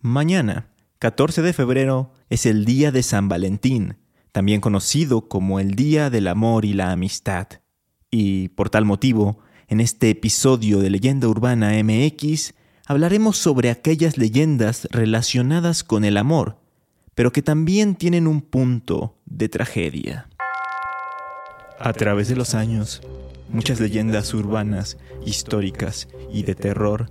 Mañana, 14 de febrero, es el día de San Valentín, también conocido como el Día del Amor y la Amistad. Y por tal motivo, en este episodio de Leyenda Urbana MX, hablaremos sobre aquellas leyendas relacionadas con el amor, pero que también tienen un punto de tragedia. A través de los años, muchas leyendas urbanas, históricas y de terror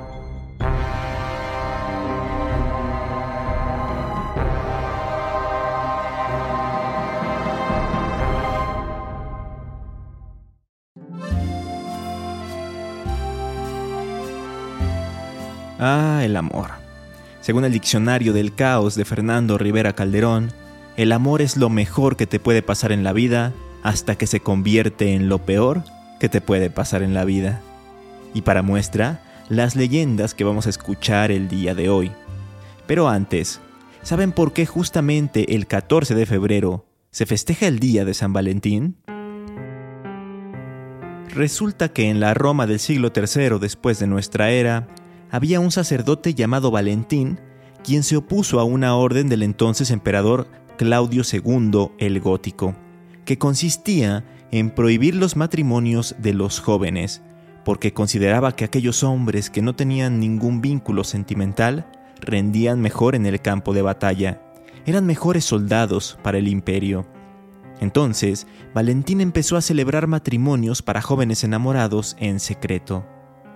Ah, el amor. Según el diccionario del caos de Fernando Rivera Calderón, el amor es lo mejor que te puede pasar en la vida hasta que se convierte en lo peor que te puede pasar en la vida. Y para muestra, las leyendas que vamos a escuchar el día de hoy. Pero antes, ¿saben por qué justamente el 14 de febrero se festeja el día de San Valentín? Resulta que en la Roma del siglo III después de nuestra era, había un sacerdote llamado Valentín, quien se opuso a una orden del entonces emperador Claudio II el Gótico, que consistía en prohibir los matrimonios de los jóvenes, porque consideraba que aquellos hombres que no tenían ningún vínculo sentimental rendían mejor en el campo de batalla, eran mejores soldados para el imperio. Entonces, Valentín empezó a celebrar matrimonios para jóvenes enamorados en secreto.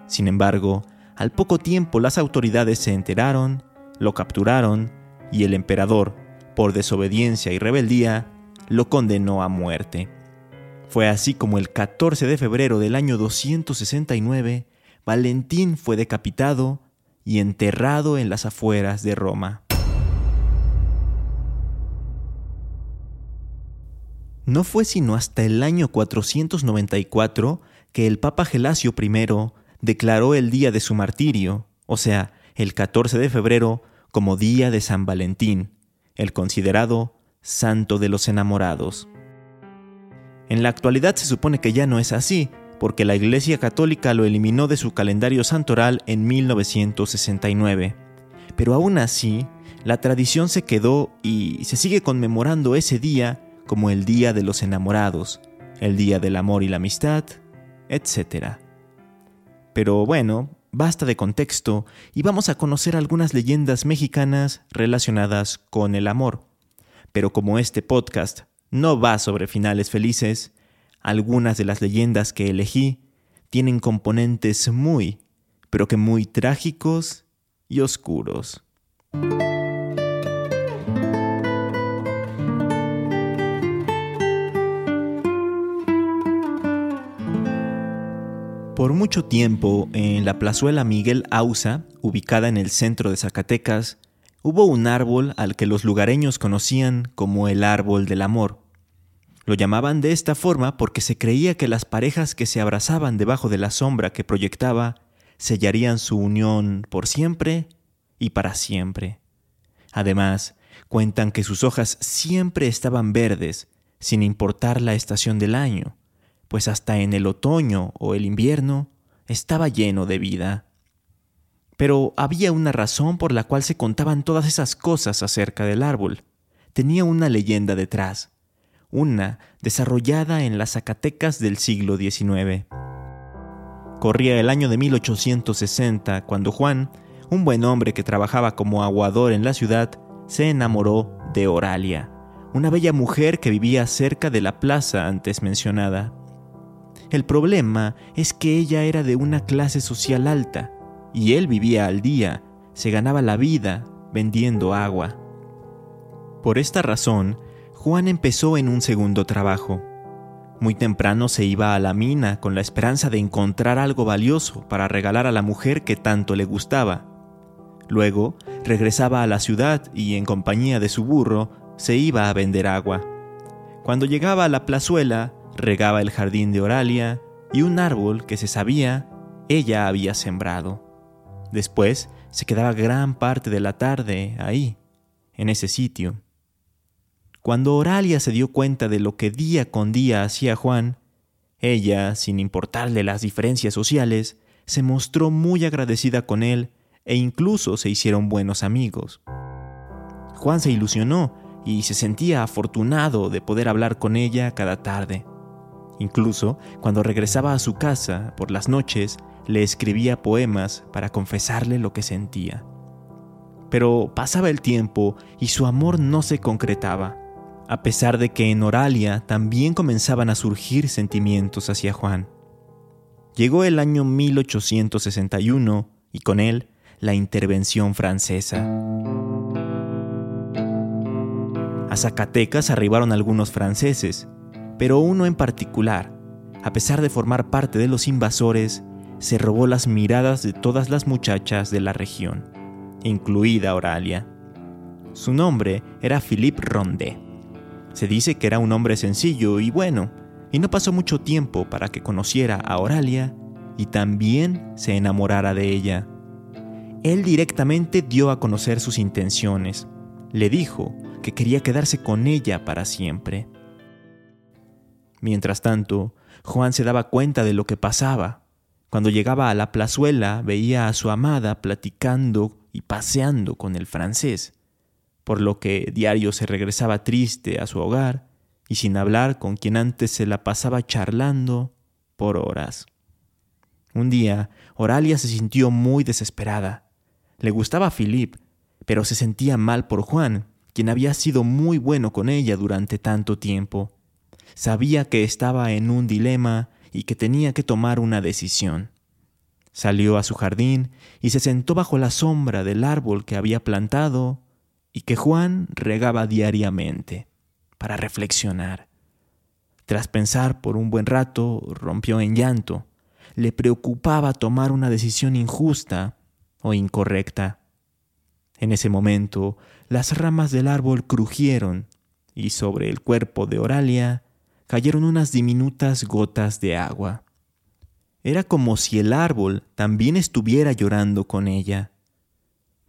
Sin embargo, al poco tiempo las autoridades se enteraron, lo capturaron y el emperador, por desobediencia y rebeldía, lo condenó a muerte. Fue así como el 14 de febrero del año 269, Valentín fue decapitado y enterrado en las afueras de Roma. No fue sino hasta el año 494 que el Papa Gelasio I declaró el día de su martirio, o sea, el 14 de febrero, como día de San Valentín, el considerado santo de los enamorados. En la actualidad se supone que ya no es así, porque la Iglesia Católica lo eliminó de su calendario santoral en 1969. Pero aún así, la tradición se quedó y se sigue conmemorando ese día como el Día de los Enamorados, el Día del Amor y la Amistad, etc. Pero bueno, basta de contexto y vamos a conocer algunas leyendas mexicanas relacionadas con el amor. Pero como este podcast no va sobre finales felices, algunas de las leyendas que elegí tienen componentes muy, pero que muy trágicos y oscuros. Por mucho tiempo, en la plazuela Miguel Ausa, ubicada en el centro de Zacatecas, hubo un árbol al que los lugareños conocían como el árbol del amor. Lo llamaban de esta forma porque se creía que las parejas que se abrazaban debajo de la sombra que proyectaba sellarían su unión por siempre y para siempre. Además, cuentan que sus hojas siempre estaban verdes, sin importar la estación del año, pues hasta en el otoño o el invierno estaba lleno de vida. Pero había una razón por la cual se contaban todas esas cosas acerca del árbol. Tenía una leyenda detrás, una desarrollada en las Zacatecas del siglo XIX. Corría el año de 1860 cuando Juan, un buen hombre que trabajaba como aguador en la ciudad, se enamoró de Oralia, una bella mujer que vivía cerca de la plaza antes mencionada. El problema es que ella era de una clase social alta y él vivía al día, se ganaba la vida vendiendo agua. Por esta razón, Juan empezó en un segundo trabajo. Muy temprano se iba a la mina con la esperanza de encontrar algo valioso para regalar a la mujer que tanto le gustaba. Luego regresaba a la ciudad y en compañía de su burro se iba a vender agua. Cuando llegaba a la plazuela, regaba el jardín de Oralia y un árbol que se sabía ella había sembrado. Después se quedaba gran parte de la tarde ahí, en ese sitio. Cuando Oralia se dio cuenta de lo que día con día hacía Juan, ella, sin importarle las diferencias sociales, se mostró muy agradecida con él e incluso se hicieron buenos amigos. Juan se ilusionó y se sentía afortunado de poder hablar con ella cada tarde. Incluso cuando regresaba a su casa por las noches, le escribía poemas para confesarle lo que sentía. Pero pasaba el tiempo y su amor no se concretaba, a pesar de que en Oralia también comenzaban a surgir sentimientos hacia Juan. Llegó el año 1861 y con él la intervención francesa. A Zacatecas arribaron algunos franceses, pero uno en particular, a pesar de formar parte de los invasores, se robó las miradas de todas las muchachas de la región, incluida Oralia. Su nombre era Philippe Rondet. Se dice que era un hombre sencillo y bueno, y no pasó mucho tiempo para que conociera a Oralia y también se enamorara de ella. Él directamente dio a conocer sus intenciones. Le dijo que quería quedarse con ella para siempre. Mientras tanto, Juan se daba cuenta de lo que pasaba. Cuando llegaba a la plazuela veía a su amada platicando y paseando con el francés, por lo que diario se regresaba triste a su hogar y sin hablar con quien antes se la pasaba charlando por horas. Un día, Oralia se sintió muy desesperada. Le gustaba a Philip, pero se sentía mal por Juan, quien había sido muy bueno con ella durante tanto tiempo. Sabía que estaba en un dilema y que tenía que tomar una decisión. Salió a su jardín y se sentó bajo la sombra del árbol que había plantado y que Juan regaba diariamente, para reflexionar. Tras pensar por un buen rato, rompió en llanto. Le preocupaba tomar una decisión injusta o incorrecta. En ese momento, las ramas del árbol crujieron y sobre el cuerpo de Oralia cayeron unas diminutas gotas de agua. Era como si el árbol también estuviera llorando con ella.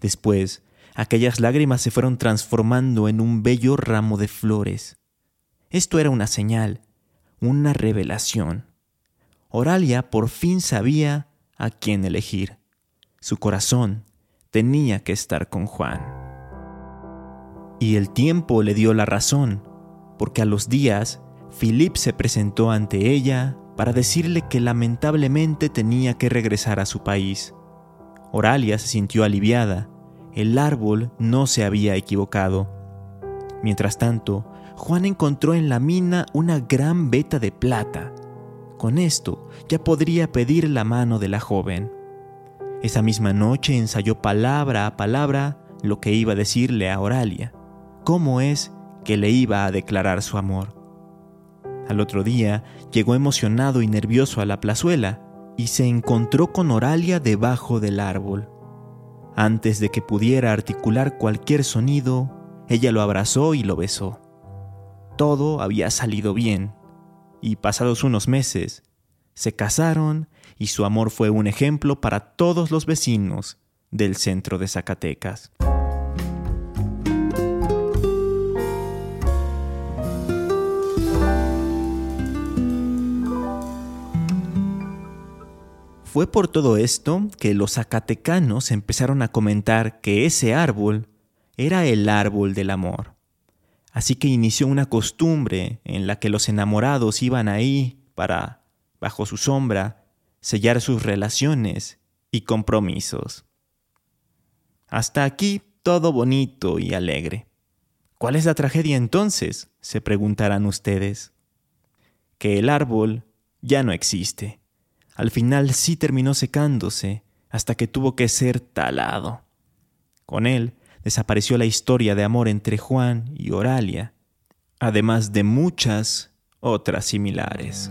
Después, aquellas lágrimas se fueron transformando en un bello ramo de flores. Esto era una señal, una revelación. Oralia por fin sabía a quién elegir. Su corazón tenía que estar con Juan. Y el tiempo le dio la razón, porque a los días Philip se presentó ante ella para decirle que lamentablemente tenía que regresar a su país. Oralia se sintió aliviada. El árbol no se había equivocado. Mientras tanto, Juan encontró en la mina una gran veta de plata. Con esto ya podría pedir la mano de la joven. Esa misma noche ensayó palabra a palabra lo que iba a decirle a Oralia, cómo es que le iba a declarar su amor. Al otro día llegó emocionado y nervioso a la plazuela y se encontró con Oralia debajo del árbol. Antes de que pudiera articular cualquier sonido, ella lo abrazó y lo besó. Todo había salido bien, y pasados unos meses, se casaron y su amor fue un ejemplo para todos los vecinos del centro de Zacatecas. Fue por todo esto que los zacatecanos empezaron a comentar que ese árbol era el árbol del amor. Así que inició una costumbre en la que los enamorados iban ahí para, bajo su sombra, sellar sus relaciones y compromisos. Hasta aquí todo bonito y alegre. ¿Cuál es la tragedia entonces? se preguntarán ustedes. Que el árbol ya no existe al final sí terminó secándose hasta que tuvo que ser talado. Con él desapareció la historia de amor entre Juan y Oralia, además de muchas otras similares.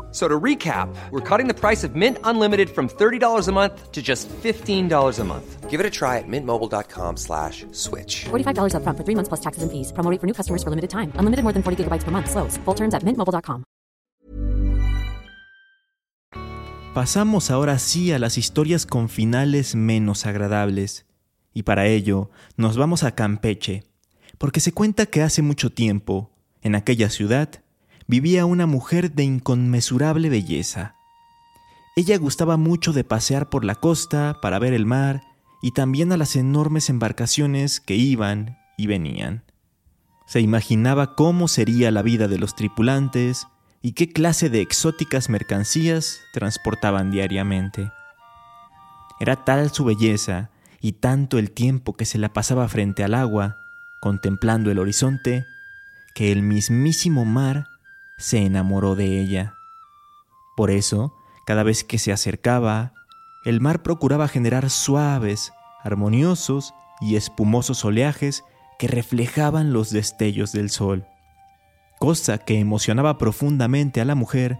So to recap, we're cutting the price of Mint Unlimited from $30 a month to just $15 a month. Give it a try at mintmobile.com slash switch. $45 up front for three months plus taxes and fees. Promo for new customers for limited time. Unlimited more than 40 gigabytes per month. Slows. Full terms at mintmobile.com. Pasamos ahora sí a las historias con finales menos agradables. Y para ello, nos vamos a Campeche. Porque se cuenta que hace mucho tiempo, en aquella ciudad, vivía una mujer de inconmensurable belleza. Ella gustaba mucho de pasear por la costa para ver el mar y también a las enormes embarcaciones que iban y venían. Se imaginaba cómo sería la vida de los tripulantes y qué clase de exóticas mercancías transportaban diariamente. Era tal su belleza y tanto el tiempo que se la pasaba frente al agua, contemplando el horizonte, que el mismísimo mar se enamoró de ella. Por eso, cada vez que se acercaba, el mar procuraba generar suaves, armoniosos y espumosos oleajes que reflejaban los destellos del sol, cosa que emocionaba profundamente a la mujer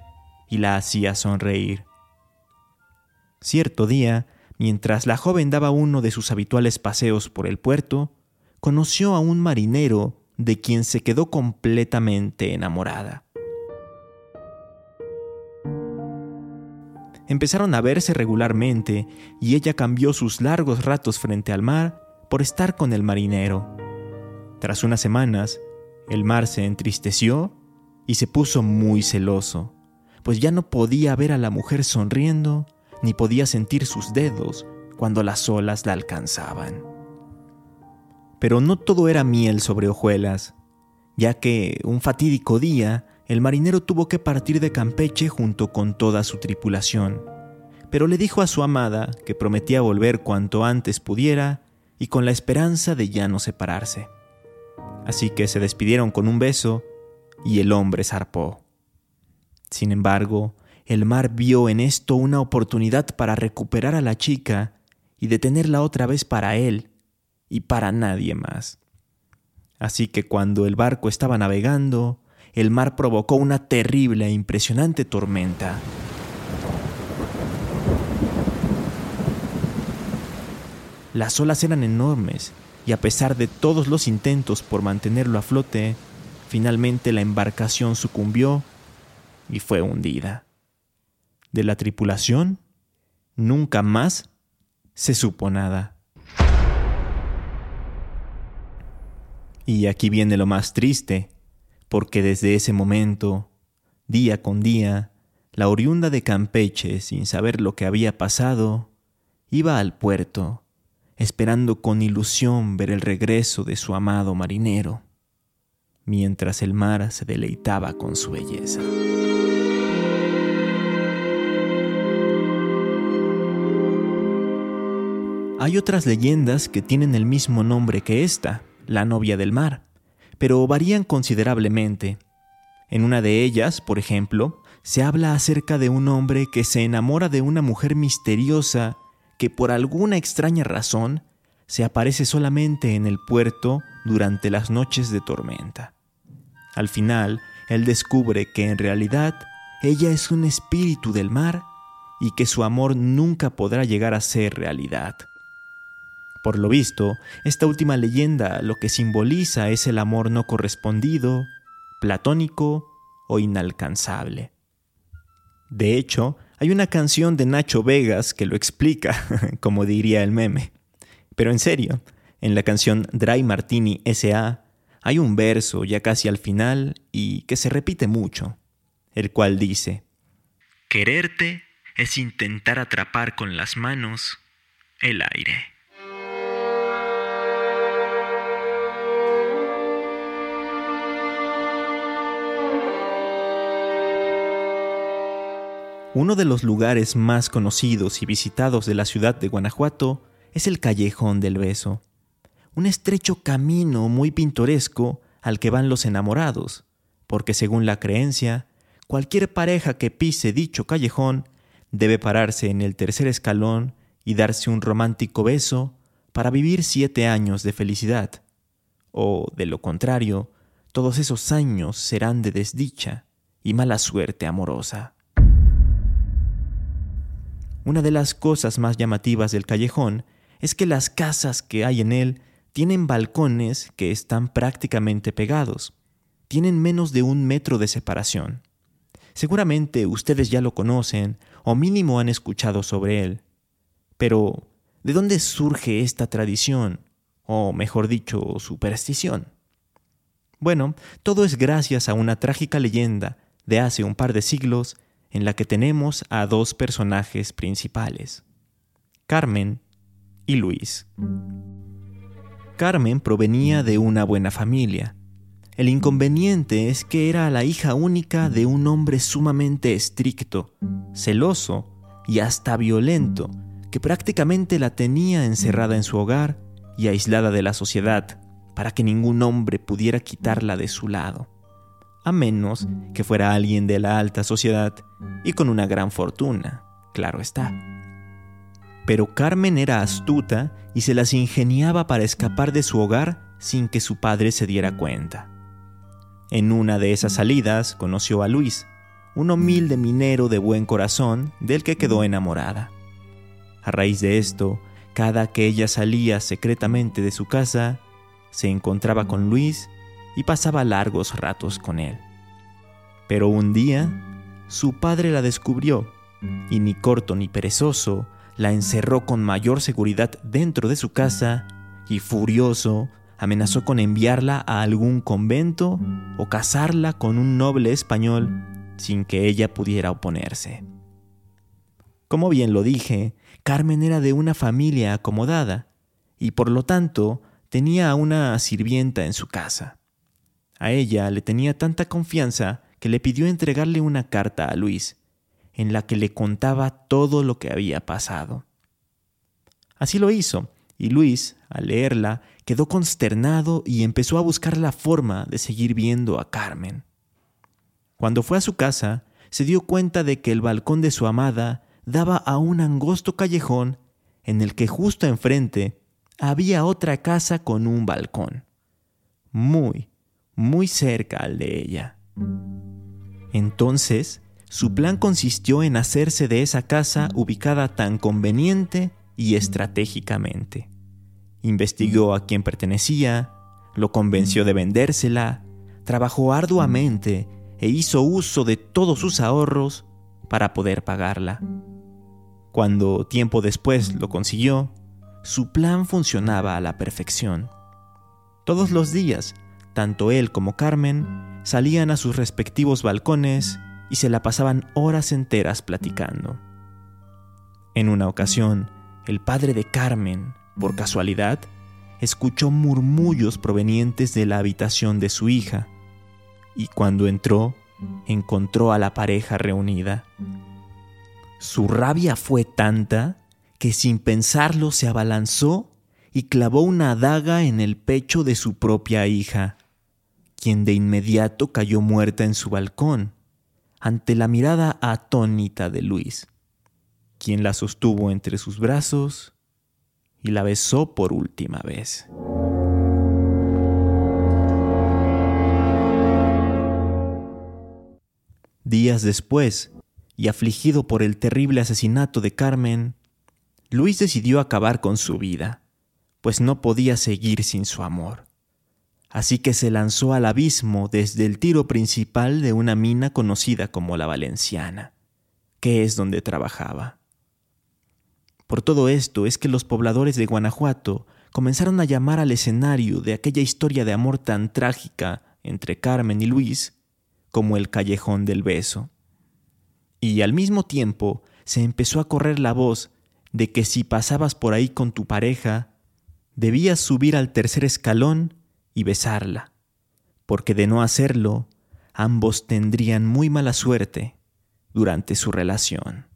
y la hacía sonreír. Cierto día, mientras la joven daba uno de sus habituales paseos por el puerto, conoció a un marinero de quien se quedó completamente enamorada. Empezaron a verse regularmente y ella cambió sus largos ratos frente al mar por estar con el marinero. Tras unas semanas, el mar se entristeció y se puso muy celoso, pues ya no podía ver a la mujer sonriendo ni podía sentir sus dedos cuando las olas la alcanzaban. Pero no todo era miel sobre hojuelas, ya que un fatídico día el marinero tuvo que partir de Campeche junto con toda su tripulación, pero le dijo a su amada que prometía volver cuanto antes pudiera y con la esperanza de ya no separarse. Así que se despidieron con un beso y el hombre zarpó. Sin embargo, el mar vio en esto una oportunidad para recuperar a la chica y detenerla otra vez para él y para nadie más. Así que cuando el barco estaba navegando, el mar provocó una terrible e impresionante tormenta. Las olas eran enormes y a pesar de todos los intentos por mantenerlo a flote, finalmente la embarcación sucumbió y fue hundida. De la tripulación, nunca más se supo nada. Y aquí viene lo más triste porque desde ese momento, día con día, la oriunda de Campeche, sin saber lo que había pasado, iba al puerto, esperando con ilusión ver el regreso de su amado marinero, mientras el mar se deleitaba con su belleza. Hay otras leyendas que tienen el mismo nombre que esta, la novia del mar pero varían considerablemente. En una de ellas, por ejemplo, se habla acerca de un hombre que se enamora de una mujer misteriosa que por alguna extraña razón se aparece solamente en el puerto durante las noches de tormenta. Al final, él descubre que en realidad ella es un espíritu del mar y que su amor nunca podrá llegar a ser realidad. Por lo visto, esta última leyenda lo que simboliza es el amor no correspondido, platónico o inalcanzable. De hecho, hay una canción de Nacho Vegas que lo explica, como diría el meme. Pero en serio, en la canción Dry Martini S.A. hay un verso ya casi al final y que se repite mucho, el cual dice, Quererte es intentar atrapar con las manos el aire. Uno de los lugares más conocidos y visitados de la ciudad de Guanajuato es el Callejón del Beso, un estrecho camino muy pintoresco al que van los enamorados, porque según la creencia, cualquier pareja que pise dicho callejón debe pararse en el tercer escalón y darse un romántico beso para vivir siete años de felicidad. O, de lo contrario, todos esos años serán de desdicha y mala suerte amorosa. Una de las cosas más llamativas del callejón es que las casas que hay en él tienen balcones que están prácticamente pegados. Tienen menos de un metro de separación. Seguramente ustedes ya lo conocen o mínimo han escuchado sobre él. Pero, ¿de dónde surge esta tradición? O mejor dicho, superstición. Bueno, todo es gracias a una trágica leyenda de hace un par de siglos en la que tenemos a dos personajes principales, Carmen y Luis. Carmen provenía de una buena familia. El inconveniente es que era la hija única de un hombre sumamente estricto, celoso y hasta violento, que prácticamente la tenía encerrada en su hogar y aislada de la sociedad, para que ningún hombre pudiera quitarla de su lado a menos que fuera alguien de la alta sociedad y con una gran fortuna, claro está. Pero Carmen era astuta y se las ingeniaba para escapar de su hogar sin que su padre se diera cuenta. En una de esas salidas conoció a Luis, un humilde minero de buen corazón del que quedó enamorada. A raíz de esto, cada que ella salía secretamente de su casa, se encontraba con Luis y pasaba largos ratos con él. Pero un día, su padre la descubrió y ni corto ni perezoso la encerró con mayor seguridad dentro de su casa y furioso amenazó con enviarla a algún convento o casarla con un noble español sin que ella pudiera oponerse. Como bien lo dije, Carmen era de una familia acomodada y por lo tanto tenía a una sirvienta en su casa. A ella le tenía tanta confianza que le pidió entregarle una carta a Luis, en la que le contaba todo lo que había pasado. Así lo hizo, y Luis, al leerla, quedó consternado y empezó a buscar la forma de seguir viendo a Carmen. Cuando fue a su casa, se dio cuenta de que el balcón de su amada daba a un angosto callejón en el que justo enfrente había otra casa con un balcón. Muy, muy cerca al de ella. Entonces, su plan consistió en hacerse de esa casa ubicada tan conveniente y estratégicamente. Investigó a quién pertenecía, lo convenció de vendérsela, trabajó arduamente e hizo uso de todos sus ahorros para poder pagarla. Cuando tiempo después lo consiguió, su plan funcionaba a la perfección. Todos los días tanto él como Carmen salían a sus respectivos balcones y se la pasaban horas enteras platicando. En una ocasión, el padre de Carmen, por casualidad, escuchó murmullos provenientes de la habitación de su hija, y cuando entró, encontró a la pareja reunida. Su rabia fue tanta que sin pensarlo se abalanzó y clavó una daga en el pecho de su propia hija quien de inmediato cayó muerta en su balcón, ante la mirada atónita de Luis, quien la sostuvo entre sus brazos y la besó por última vez. Días después, y afligido por el terrible asesinato de Carmen, Luis decidió acabar con su vida, pues no podía seguir sin su amor así que se lanzó al abismo desde el tiro principal de una mina conocida como la Valenciana, que es donde trabajaba. Por todo esto es que los pobladores de Guanajuato comenzaron a llamar al escenario de aquella historia de amor tan trágica entre Carmen y Luis como el callejón del beso. Y al mismo tiempo se empezó a correr la voz de que si pasabas por ahí con tu pareja, debías subir al tercer escalón y besarla, porque de no hacerlo, ambos tendrían muy mala suerte durante su relación.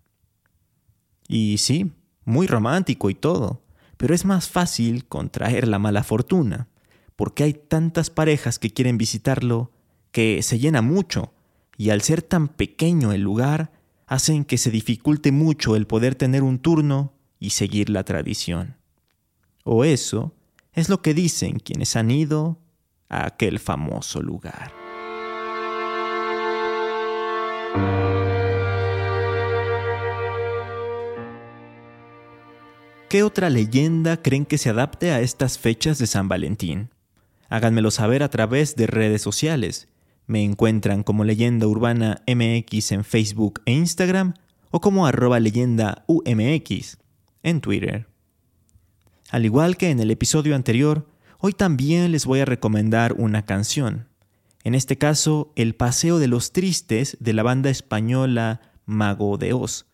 Y sí, muy romántico y todo, pero es más fácil contraer la mala fortuna, porque hay tantas parejas que quieren visitarlo que se llena mucho, y al ser tan pequeño el lugar, hacen que se dificulte mucho el poder tener un turno y seguir la tradición. O eso es lo que dicen quienes han ido a aquel famoso lugar. ¿Qué otra leyenda creen que se adapte a estas fechas de San Valentín? Háganmelo saber a través de redes sociales. Me encuentran como Leyenda Urbana MX en Facebook e Instagram o como arroba leyenda UMX en Twitter. Al igual que en el episodio anterior, hoy también les voy a recomendar una canción. En este caso, El Paseo de los Tristes de la banda española Mago de Oz.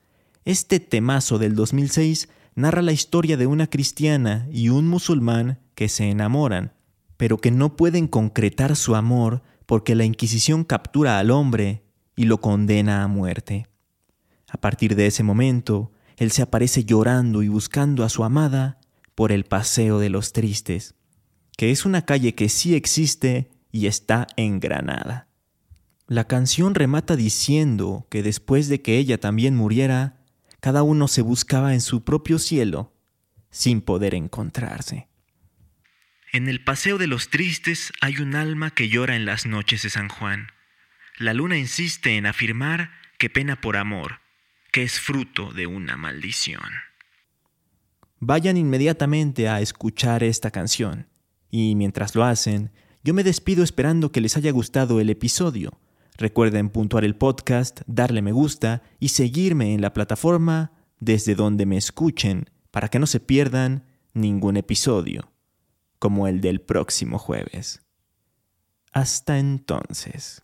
Este temazo del 2006 narra la historia de una cristiana y un musulmán que se enamoran, pero que no pueden concretar su amor porque la Inquisición captura al hombre y lo condena a muerte. A partir de ese momento, él se aparece llorando y buscando a su amada por el Paseo de los Tristes, que es una calle que sí existe y está en Granada. La canción remata diciendo que después de que ella también muriera, cada uno se buscaba en su propio cielo sin poder encontrarse. En el Paseo de los Tristes hay un alma que llora en las noches de San Juan. La luna insiste en afirmar que pena por amor, que es fruto de una maldición. Vayan inmediatamente a escuchar esta canción, y mientras lo hacen, yo me despido esperando que les haya gustado el episodio. Recuerden puntuar el podcast, darle me gusta y seguirme en la plataforma desde donde me escuchen para que no se pierdan ningún episodio, como el del próximo jueves. Hasta entonces.